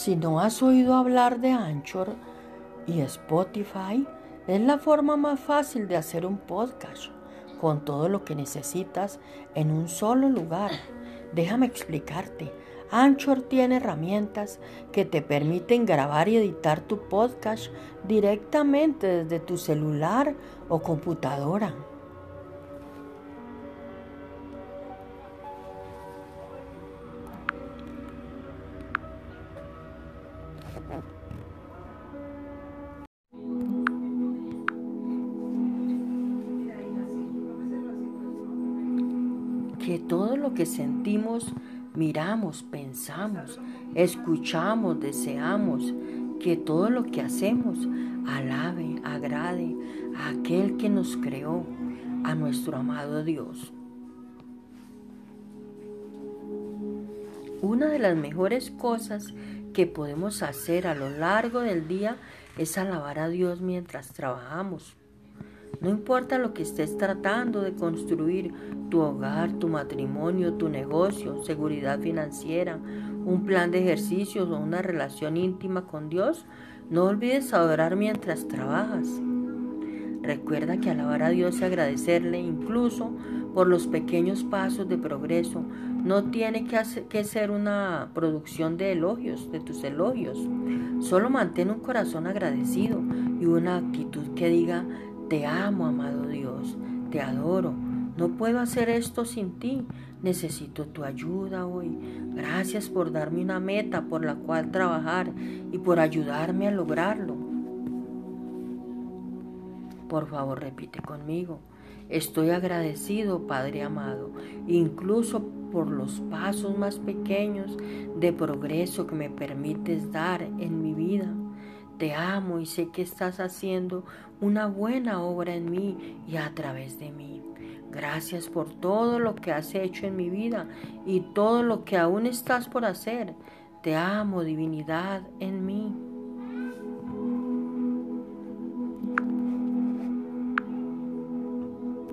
Si no has oído hablar de Anchor y Spotify, es la forma más fácil de hacer un podcast con todo lo que necesitas en un solo lugar. Déjame explicarte. Anchor tiene herramientas que te permiten grabar y editar tu podcast directamente desde tu celular o computadora. Que todo lo que sentimos, miramos, pensamos, escuchamos, deseamos, que todo lo que hacemos alabe, agrade a aquel que nos creó, a nuestro amado Dios. Una de las mejores cosas que podemos hacer a lo largo del día es alabar a Dios mientras trabajamos. No importa lo que estés tratando de construir, tu hogar, tu matrimonio, tu negocio, seguridad financiera, un plan de ejercicios o una relación íntima con Dios, no olvides adorar mientras trabajas. Recuerda que alabar a Dios y agradecerle incluso por los pequeños pasos de progreso no tiene que, que ser una producción de elogios, de tus elogios. Solo mantén un corazón agradecido y una actitud que diga, te amo, amado Dios, te adoro. No puedo hacer esto sin ti. Necesito tu ayuda hoy. Gracias por darme una meta por la cual trabajar y por ayudarme a lograrlo. Por favor, repite conmigo. Estoy agradecido, Padre amado, incluso por los pasos más pequeños de progreso que me permites dar en mi vida. Te amo y sé que estás haciendo una buena obra en mí y a través de mí. Gracias por todo lo que has hecho en mi vida y todo lo que aún estás por hacer. Te amo, divinidad, en mí.